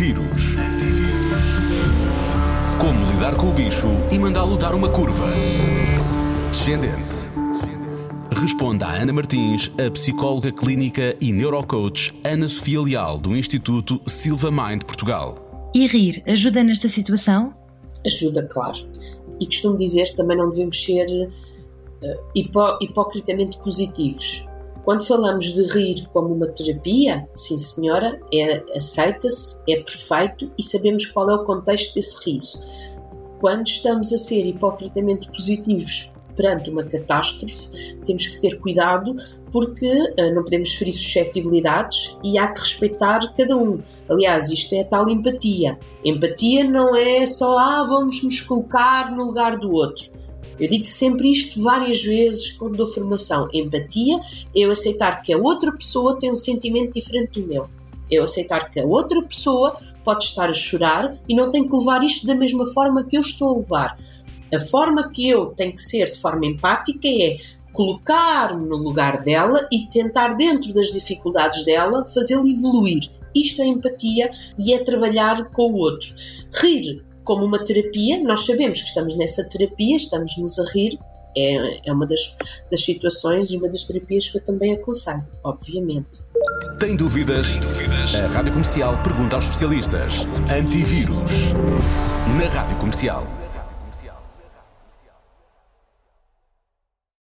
Antivírus. Como lidar com o bicho e mandá-lo dar uma curva. Descendente. Responda a Ana Martins, a psicóloga clínica e neurocoach Ana Sofia Leal, do Instituto Silva Mind Portugal. E rir ajuda nesta situação? Ajuda, claro. E costumo dizer que também não devemos ser uh, hipó hipocritamente positivos. Quando falamos de rir como uma terapia, sim senhora, é, aceita-se, é perfeito e sabemos qual é o contexto desse riso. Quando estamos a ser hipocritamente positivos perante uma catástrofe, temos que ter cuidado porque uh, não podemos ferir suscetibilidades e há que respeitar cada um. Aliás, isto é a tal empatia. Empatia não é só, ah, vamos nos colocar no lugar do outro. Eu digo sempre isto várias vezes quando dou formação. Empatia é eu aceitar que a outra pessoa tem um sentimento diferente do meu. Eu aceitar que a outra pessoa pode estar a chorar e não tem que levar isto da mesma forma que eu estou a levar. A forma que eu tenho que ser de forma empática é colocar-me no lugar dela e tentar, dentro das dificuldades dela, fazê-la evoluir. Isto é empatia e é trabalhar com o outro. Rir como uma terapia, nós sabemos que estamos nessa terapia, estamos-nos a rir, é, é uma das, das situações e uma das terapias que eu também aconselho, obviamente. Tem dúvidas? Tem dúvidas? A Rádio Comercial pergunta aos especialistas. Antivírus. Na Rádio Comercial.